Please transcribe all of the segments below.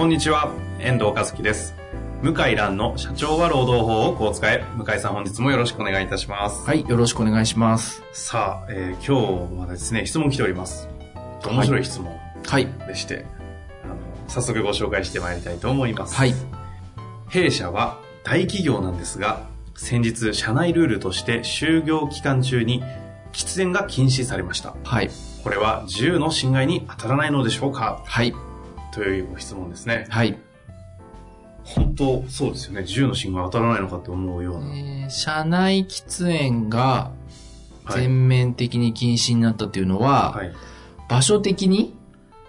こんにちは、遠藤和樹です。向井蘭の社長は労働法をこう使え。向井さん本日もよろしくお願いいたします。はい、よろしくお願いします。さあ、えー今日はですね、質問来ております。面白い質問はい。でして、あの早速ご紹介してまいりたいと思います。はい。弊社は大企業なんですが、先日社内ルールとして就業期間中に喫煙が禁止されました。はい。これは自由の侵害に当たらないのでしょうか？はい。というご質問ですね。はい。本当そうですよね。自由の侵害当たらないのかって思うような。えー社内喫煙がはい全面的に禁止になったっていうのは、はい。場所的に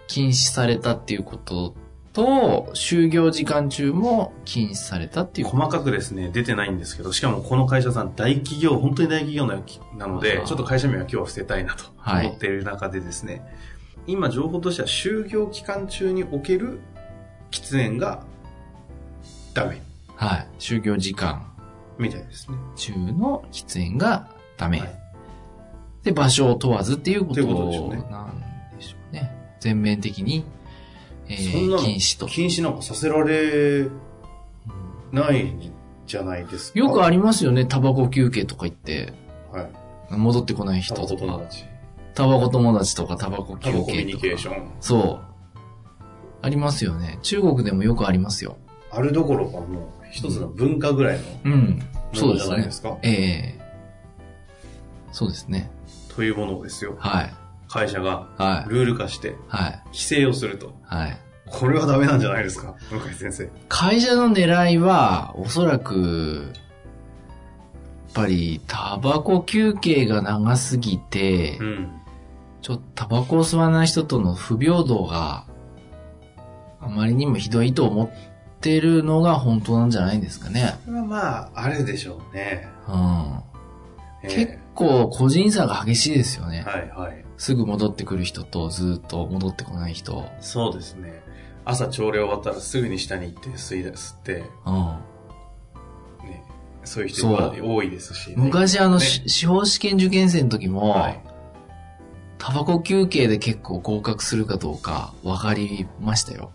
禁止されたっていうことと、就業時間中も禁止されたっていう。細かくですね、出てないんですけど、しかもこの会社さん大企業、本当に大企業ななのでちょっと会社名は今日は伏せたいなとはい思っている中でですね、今情報としては就業期間中における喫煙がダメはい。就業時間みたいですね。中の喫煙がダメ。はいで、場所を問わずっていうことっていうことでしょうねなんでしょうね。全面的に、えー禁止と。禁止なんかさせられないんじゃないですか。よくありますよね、タバコ休憩とか言って、はい。戻ってこない人とか。友達。タバコ友達とかタバコ休タバココミュ憩とか。ニケーション。そう。ありますよね。中国でもよくありますよ。あるどころかもう一つの文化ぐらいのうん。そうですねじゃないです。か？ええそうですね。というものですよ。はい。会社がはい。ルール化してはい。規制をすると。はい。これはダメなんじゃないですか？向井先生。会社の狙いは、おそらく、やっぱり、タバコ休憩が長すぎて、うん。ちょっとタバコを吸わない人との不平等があまりにもひどいと思ってるのが本当なんじゃないんですかね。これはまあ、あれでしょうね。うん。え結構個人差が激しいですよね。はいはい。すぐ戻ってくる人とずっと戻ってこない人。そうですね。朝朝礼終わったらすぐに下に行って吸い出吸って、うん。ね、そういう人が多いですし、ね。昔あの、ねし司法試験受験生の時も、はい。タバコ休憩で結構合格するかどうか分かりましたよ。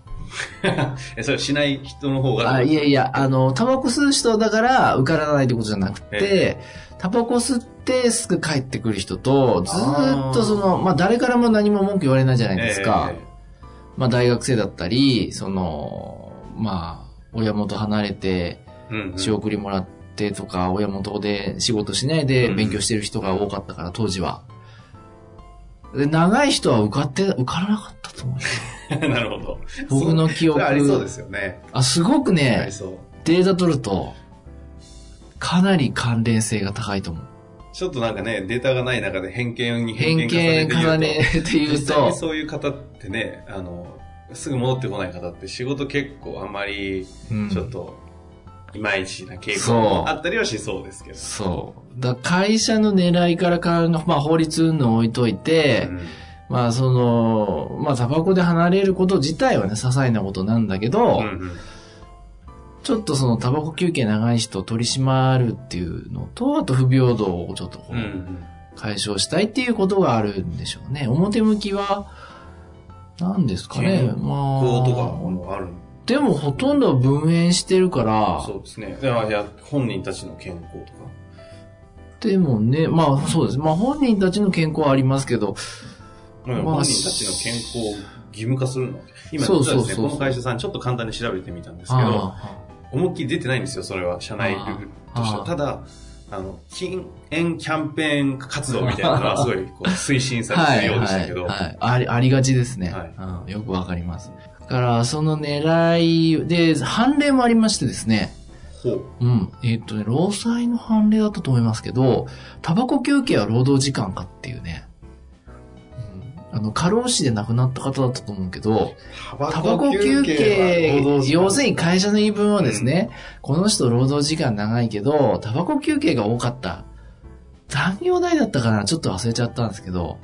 え、それしない人の方が？あいやいや、あの、タバコ吸う人だから受からないってことじゃなくて、タバコ吸ってすぐ帰ってくる人と、ずーっとその、まあ誰からも何も文句言われないじゃないですか。えまあ大学生だったり、その、まあ、親元離れて、仕送りもらってとか、親元で仕事しないで勉強してる人が多かったから、当時は。で、長い人は受かって、受からなかったと思うよ。なるほど。僕の記憶ありそうですよね。あ、すごくあね。データ取ると、かなり関連性が高いと思う。ちょっとなんかね、データがない中で偏見に偏見重ねて言うと、実際にそういう方ってね、あの、すぐ戻ってこない方って仕事結構あんまり、うんちょっと、いまいちな傾向あったりはしそうですけど。そう。だ会社の狙いからまあ法律運動置いといて、うんまあその、まあタバコで離れること自体はね、些細なことなんだけど、うんうんちょっとそのタバコ休憩長い人を取り締まるっていうのと、あと不平等をちょっとこう解消したいっていうことがあるんでしょうね。表向きは、何ですかね。健まあ。とかもあるでもほとんどは分煙してるから、そうですね。だか本人たちの健康とか。でもね、まあそうです。まあ本人たちの健康はありますけど、まあまあ本人たちの健康を義務化するの。今、そう実はですね、そうそうこの会社さんちょっと簡単に調べてみたんですけど、あ思いっきり出てないんですよ、それは。社内ルールとしては。ただ、あの、禁煙キャンペーン活動みたいなのはすごいこう推進さあれてるようでしたけど。はいはいはいあり、ありがちですね。はいうん、よくわかります。だから、その狙いで、判例もありましてですね、ほう。うん。えっ、とね、労災の判例だったと思いますけど、タバコ休憩は労働時間かっていうね。うん、あの、過労死で亡くなった方だったと思うけど、タタバコ休憩、要するに会社の言い分はですね、この人労働時間長いけど、タバコ休憩が多かった。残業代だったかな？ちょっと忘れちゃったんですけど。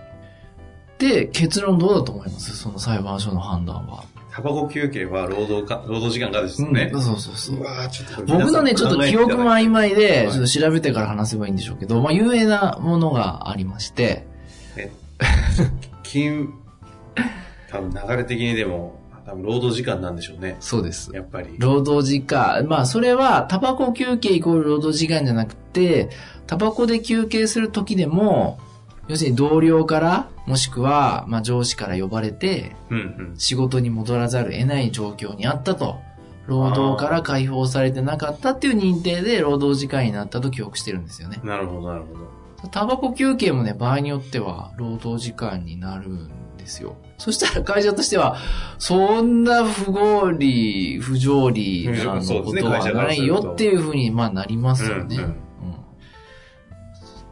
で、結論どうだと思います？その裁判所の判断は。タバコ休憩は労働か、労働時間がですね。うんそうそうそうう。ちょっと僕のね、ちょっと記憶も曖昧で、はいちょっと調べてから話せばいいんでしょうけど、まあ、有名なものがありまして、金、多分流れ的にでも、多分労働時間なんでしょうね。そうです。やっぱり。労働時間。まあ、それは、タバコ休憩イコール労働時間じゃなくて、タバコで休憩する時でも、要するに同僚から、もしくは、まあ、上司から呼ばれて、うん仕事に戻らざるを得ない状況にあったと。労働から解放されてなかったっていう認定で労働時間になったと記憶してるんですよね。うん。なるほど、なるほど。タバコ休憩もね、場合によっては労働時間になるんですよ。そしたら会社としては、そんな不合理、不条理なことはないよっていうふうに、まあなりますよね。うんうんうん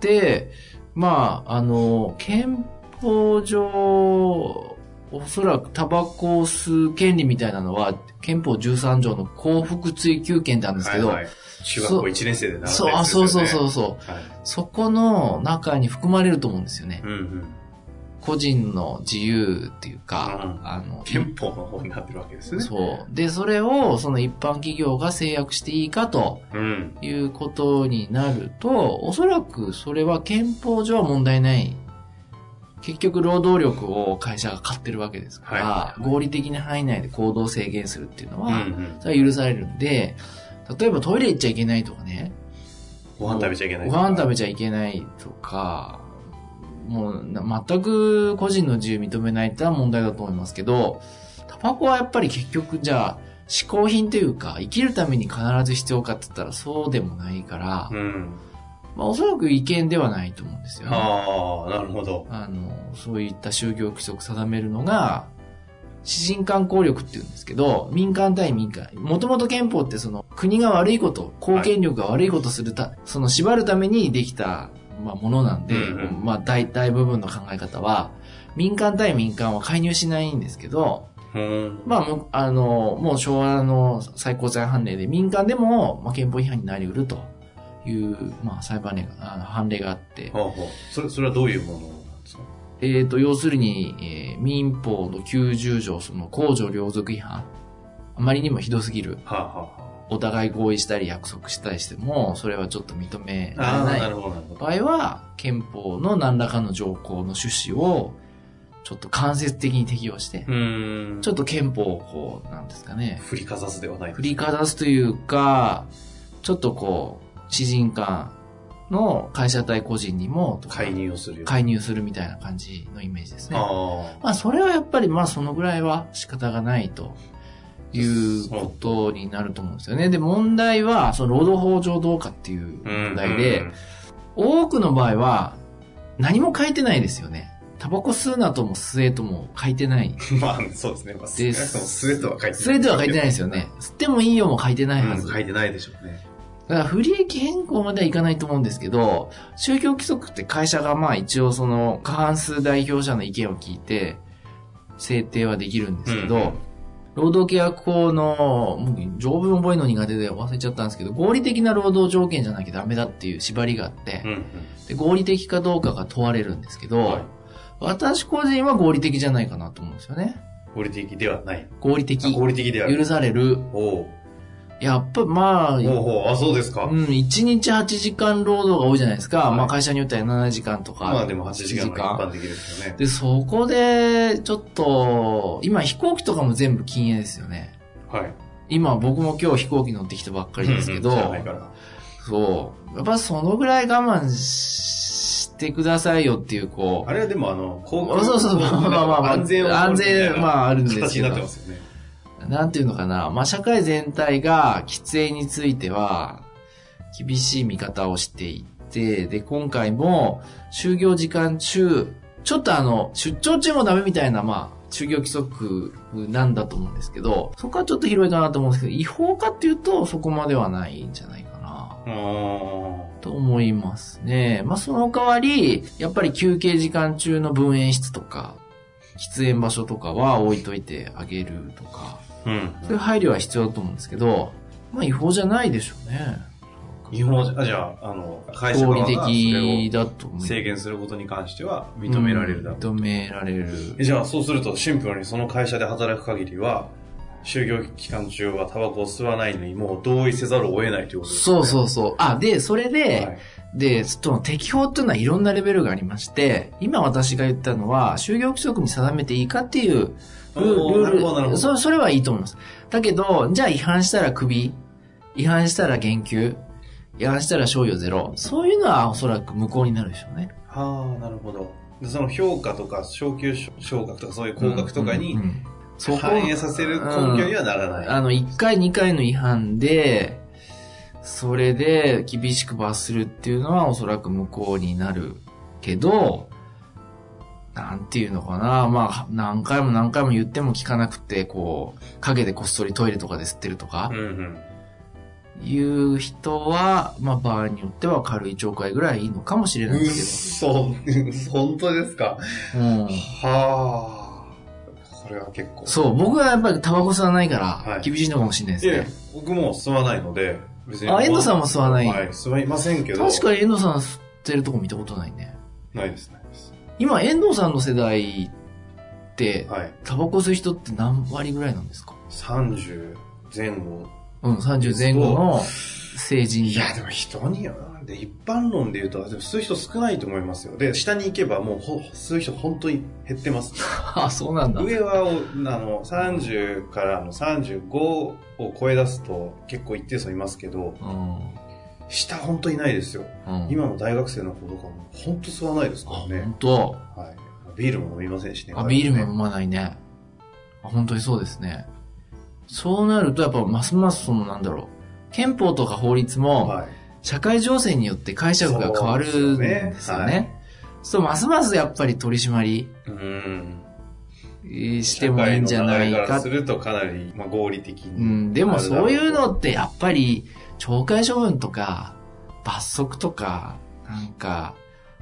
で、まあ、あの、憲法上、おそらくタバコを吸う権利みたいなのは、憲法13条の幸福追求権なんですけど、はいはい、中学校1年生で習ったやつですよそう、ね。あ、そうそうそうそう。はい。そこの中に含まれると思うんですよね。うんうん。個人の自由っていうか、うんあの、憲法の方になってるわけですね。そう。で、それをその一般企業が制約していいかとうん。いうことになると、おそらくそれは憲法上は問題ない。結局労働力を会社が買ってるわけですから、はい合理的な範囲内で行動を制限するっていうのうんうは、ん。それは許されるんで、例えばトイレ行っちゃいけないとかね、ご飯食べちゃいけないご飯食べちゃいけないとか、もうな全く個人の自由認めないってのは問題だと思いますけど、タバコはやっぱり結局じゃあ、嗜好品というか、生きるために必ず必要かって言ったらそうでもないから、うん。まあおそらく違憲ではないと思うんですよね。ああ、なるほど。あの、そういった就業規則定めるのが、私人間効力って言うんですけど、民間対民間。もともと憲法ってその国が悪いこと、公権力が悪いことするた、その縛るためにできた、まあ、ものなんで、うんうんまあ大体部分の考え方は、民間対民間は介入しないんですけど、うん。まあ、もうあの、もう昭和の最高裁判例で民間でも、まあ、憲法違反になり得るという、まあ、裁判例が、あの判例があって、ほうほう。それ、それはどういうものなんですか？えっ、と、要するに、えー民法の90条、その公序良俗違反。あまりにもひどすぎる。はあ、はあはお互い合意したり約束したりしても、それはちょっと認められなない。場合は、憲法の何らかの条項の趣旨を、ちょっと間接的に適用して、うん。ちょっと憲法をこう、なんですかね、振りかざすではない。振りかざすというか、ちょっとこう、知人間の会社対個人にも、介入をするよ。介入するみたいな感じのイメージですね。あまあ、それはやっぱり、まあ、そのぐらいは仕方がないということになると思うんですよね。で、問題は、その労働法上どうかっていう問題で、、多くの場合は、何も書いてないですよね。タバコ吸うなとも吸えとも書いてない。う んまあ、そうですね。まあ、少なくとは書いてない。吸えとは書いてないですよね。吸ってもいいよも書いてないはず。うん書いてないでしょうね。だから不利益変更まではいかないと思うんですけど、宗教規則って会社がまあ一応その過半数代表者の意見を聞いて制定はできるんですけど、うん労働契約法の、僕条文覚えるの苦手で忘れちゃったんですけど、合理的な労働条件じゃなきゃダメだっていう縛りがあって、うんうん。で合理的かどうかが問われるんですけど、はい私個人は合理的じゃないかなと思うんですよね。合理的ではない。合理的。合理的である。許される。おうやっぱまあ、ほうほう。あ、そうですか。うん、1日8時間労働が多いじゃないですか。はいまあ会社によっては7時間とか。まあでも8時間が一般的ですよね。で、そこで、ちょっと、今飛行機とかも全部禁煙ですよね。はい。今僕も今日飛行機乗ってきたばっかりですけど、うんうん。そう。やっぱそのぐらい我慢してくださいよっていう、こう。あれはでもあの、航そうそうまあまあまあ安全を安全まああるんですけど形になってますよね。なんていうのかな。まあ社会全体が喫煙については、厳しい見方をしていて、で、今回も、就業時間中、ちょっとあの、出張中もダメみたいな、まあ、就業規則なんだと思うんですけど、そこはちょっと広いかなと思うんですけど、違法かっていうと、そこまではないんじゃないかな。うーん。と思いますね。まあ、その代わり、やっぱり休憩時間中の分煙室とか、喫煙場所とかは置いといてあげるとか、うん。そういう配慮は必要だと思うんですけど、まあ違法じゃないでしょうね。違法じゃ、あじゃあ、あの、会社合側が的制限することに関しては認められるだろう。認められる。えじゃあ、そうするとシンプルにその会社で働く限りは、就業期間中はタバコを吸わないのにもう同意せざるを得ないということですね。そうそうそう。あ、で、それで、はいで、その適法っていうのはいろんなレベルがありまして、今私が言ったのは、就業規則に定めていいかっていうルーなるほどなるほどそそれはいいと思います。だけど、じゃあ違反したらクビ、違反したら減給、違反したら賞与ゼロ。そういうのはおそらく無効になるでしょうね。はあ、なるほど。その評価とか、昇給昇格とかそういう降格とかに反映させる根拠にはならない。あの、1回2回の違反で、それで厳しく罰するっていうのはおそらく無効になるけど、なんていうのかな。まあ、何回も何回も言っても聞かなくて、こう、陰でこっそりトイレとかで吸ってるとか。いう人は、まあ、場合によっては軽い懲戒ぐらいいいのかもしれないですそう、本当ですか？けど。うん。はあ。これは結構。そう、僕はやっぱりタバコ吸わないからは、い。厳しいのかもしれないですね。僕も吸わないので、別あ遠藤さんも吸わない。はい、吸い。ませんけど。確かに遠藤さん吸ってるとこ見たことない。ね。ない。です、ない。です。今、遠藤さんの世代って、はい。タバコ吸う人って何割ぐらいなんですか？30前後。うん、30前後の成人いや、でも人による。で、一般論で言うと、でも吸う人少ないと思いますよ。で、下に行けばもうほ吸う人本当に減ってます。あ、そうなんだ。上は、おあの、30からの35を超え出すと結構一定数いますけど、うん。下本当いないですよ。うん、今の大学生の子とかも本当吸わないですかあ、らね本。当。はい。ビールも飲みませんしね。あ、ビールもね飲まないね。あ、本当にそうですね。そうなると、やっぱ、ますますその、なんだろう。憲法とか法律も、はい。社会情勢によって解釈が変わるんですよね。そう、ますますやっぱり取り締まりうん。えーしてもいいんじゃないかするとかなり、まあ、合理的に。うん、でもそういうのってやっぱり、懲戒処分とか、罰則とか、なんか、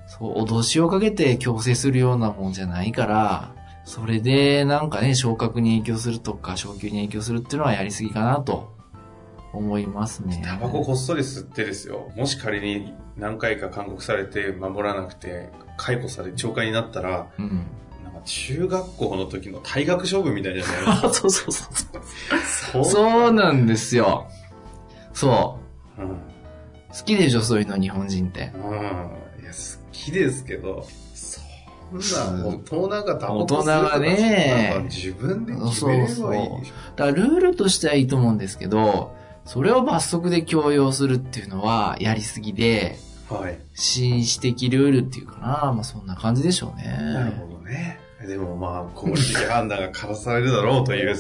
そう、脅しをかけて強制するようなもんじゃないから、それでなんかね、昇格に影響するとか、昇給に影響するっていうのはやりすぎかなと思いますね。タバコこっそり吸ってですよ。もし仮に何回か勧告されて守らなくて、解雇され、懲戒になったら、うん。なんか中学校の時の退学処分みたいじゃないですか。そうそうそう。そうそうなんですよ。そう。うん。好きでしょ、そういうの、日本人って。うん。いや、好きですけど、そんな大人がタバコ吸うとか大人がね自分で決めればいいでしょ。だからルールとしてはいいと思うんですけど、それを罰則で強要するっていうのはやりすぎで、はい。紳士的ルールっていうかな、まあそんな感じでしょうね。なるほどね。でもまあ、合理的判断が下されるだろうという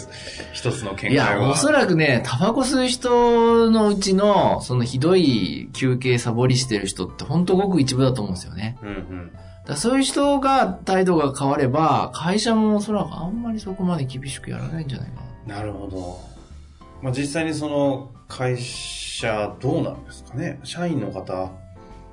一つの見解いや、は。おそらくね、タバコ吸う人のうちの、そのひどい休憩サボりしてる人ってほんとごく一部だと思うんですよね。うんうん。だからそういう人が態度が変われば、会社もおそらくあんまりそこまで厳しくやらないんじゃないかな。なるほど。まあ実際にその会社どうなんですかね？社員の方、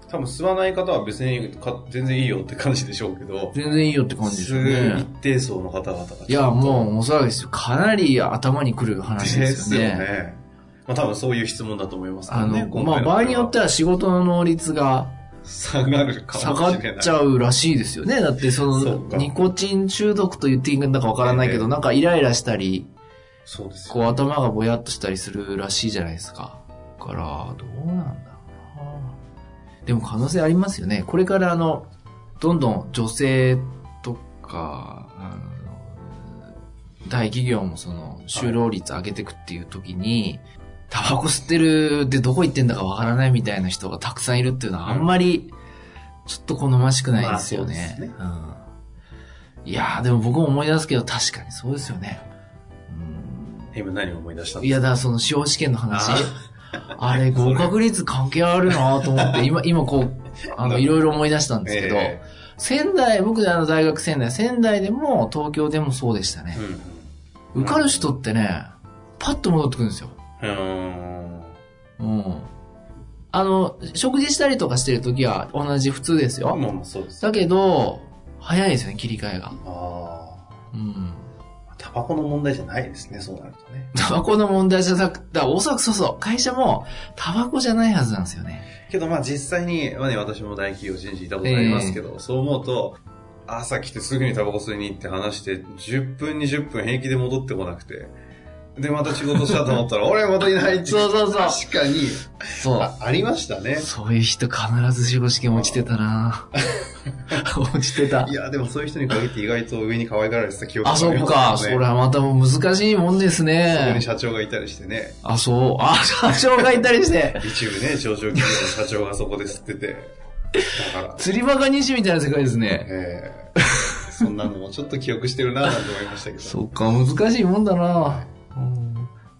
多分吸わない方は別にか全然いいよって感じでしょうけど、全然いいよって感じでしょう吸う一ね。定層の方々が。いや、もう、おそらくですよ。かなり頭にくる話でですよね。すよね。まあ多分そういう質問だと思いますけあどね。の、まあ、場合によってはは仕事の能率が下がるか下が。っちゃうらしいですよね。だってその、ニコチン中毒と言っていいんだかわからないけど、ええなんかイライラしたり、そうですよこう頭がぼやっとしたりするらしいじゃないですか。だから、どうなんだ。でも可能性ありますよね。これからあの、どんどん女性とか、あの大企業もその、就労率上げていくっていう時に、タバコ吸ってるでどこ行ってんだかわからないみたいな人がたくさんいるっていうのはあんまり、ちょっと好ましくないですよね。まあうん。いやーでも僕も思い出すけど確かにそうですよね。うん今何を思い出したんいや、ですか？だからその司法試験の話。あれ、合格率関係あるなと思って、今、今こう、あの、いろいろ思い出したんですけど、え仙台、僕あの大学仙台、仙台でも東京でもそうでしたねえ。うん受かる人ってね、パッと戻ってくるんですよ。うん。あの、食事したりとかしてる時は同じ普通ですよ。そうです。だけど、早いですよね、切り替えが。あバコの問題じゃないですね、そうなるとね。タバコの問題じゃなくて、おそらくそうそう、会社もタバコじゃないはずなんですよね。けどまあ実際に、まあね、私も大企業人事いたことありますけど、そう思うと、朝来てすぐにタバコ吸いに行って話して、10分、20分平気で戻ってこなくて、で、また仕事したと思ったら、俺またいないって。そうそうそう確かに、そう。あありましたね。そういう人必ず司法試験落ちてたな落ちてたい。や、でもそういう人に限って意外と上に可愛がられてた記憶あ、そっか。それはまたもう難しいもんですそこねに。社長がいたりしてね。あ、そう。あ、社長がいたりして。一部ね、上場企業の社長がそこで吸ってて。だから、釣りバカ西みたいな世界ですね。えー、そんなのもちょっと記憶してるなぁなんて思いましたけど。そっか、難しいもんだなうん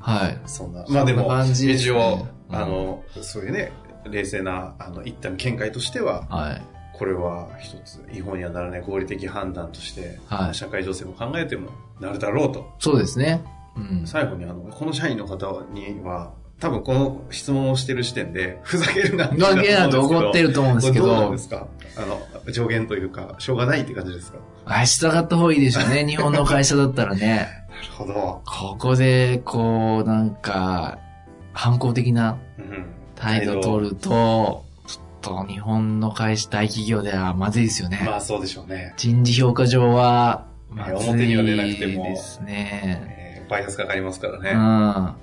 はい。そんな。まあでもね一応、うんあの、そういうね、冷静な、あの、一旦見解としては、はい。これは一つ違法にはならない合理的判断として、はい社会情勢も考えてもなるだろうと。そうですね。うん。最後にあの、この社員の方には、多分この質問をしてる時点で、ふざけるなってだけだと怒ってると思うんですけどどうなんで、すか？あの、上限というか、しょうがないって感じですか？あ、従った方がいいでしょうね。日本の会社だったらね。なるほど。ここで、こう、なんか、反抗的なうん。態度を取ると、ちょっと日本の会社、大企業ではまずいですよね。まあそうでしょうね。人事評価上は、まず表には出なくいてもですね。えーバイアスかかりますからね。うん。あ、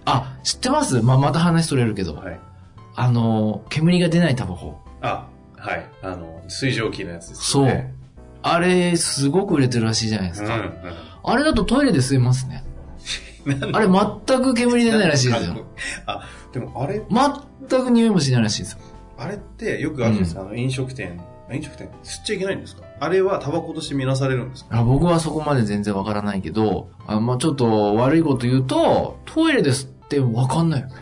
知ってます？まあ、また話それるけど。はい。あの、煙が出ないタバコ。あ、はい。あの、水蒸気のやつですそう。あれ、すごく売れてるらしいじゃないですか。うんうん。あれだとトイレで吸えますね。あれ、全く煙出ないらしいですよ。あ、でもあれ、全く匂いもしないらしいですよ。あれってよくあるんですか、あの、飲食店。飲食店？吸っちゃいけないんですか？あれはタバコとして見なされるんですか？あ僕はそこまで全然わからないけど、あまあちょっと悪いこと言うと、トイレで吸ってわかんないよね。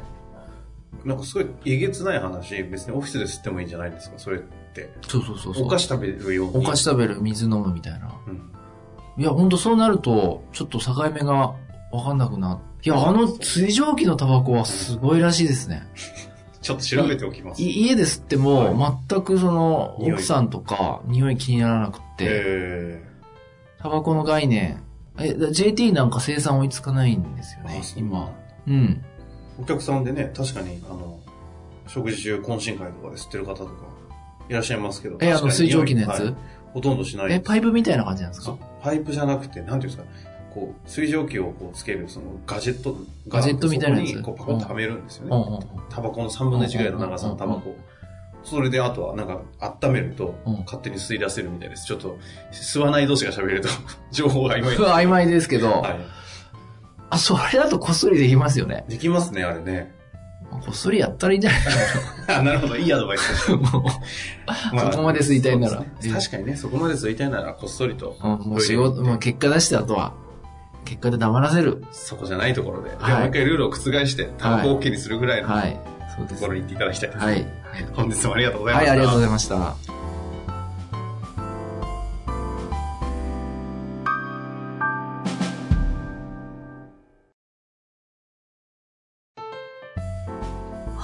なんかすごいえげつない話、別にオフィスで吸ってもいいんじゃないですかそれって。そうそうそうそう。お菓子食べるように。お菓子食べる、水飲むみたいな。うん。いや、ほんとそうなると、ちょっと境目がわかんなくなって。いや、あの水蒸気のタバコはすごいらしいですね。ちょっと調べておきます。い家で吸っても、全くその、奥さんとか、匂い気にならなくって、えタバコの概念、え、だ JT なんか生産追いつかないんですよね今。うん。ー、お客さんでね、確かに、あの、食事中懇親会とかで吸ってる方とか、いらっしゃいますけど。え、あの水蒸気のやつ、はいほとんどしないえ、パイプみたいな感じなんですか？パイプじゃなくて、なんていうんですか、こう、水蒸気をこうつける、そのガジェットがガジェットみたいなやつ？そこうパコッとはめるんですようんね。タバコの3分の1ぐらいの長さのタバコ。それで、あとは、なんか、温めるとうん、勝手に吸い出せるみたいです。ちょっと、吸わない同士が喋ると、情報が曖昧うん。曖昧ですけど、はあ、それだとこっそりできますよね。い。できますね、あれね。こっそりやったらいいんじゃない？あ、なるほど、いいアドバイス。もうそこまで吸いたいなら確かにね、そこまで吸いたいなら、こっそりと。うんもう仕事、もう結果出してあとは、結果で黙らせる。そこじゃないところで。はいでもう一回ルールを覆して、タバコ OK にするぐらいのはい。そうですとこ。ろに行っていただきたいです。はい。本日もありがとうございまはい、した。ありがとうございました。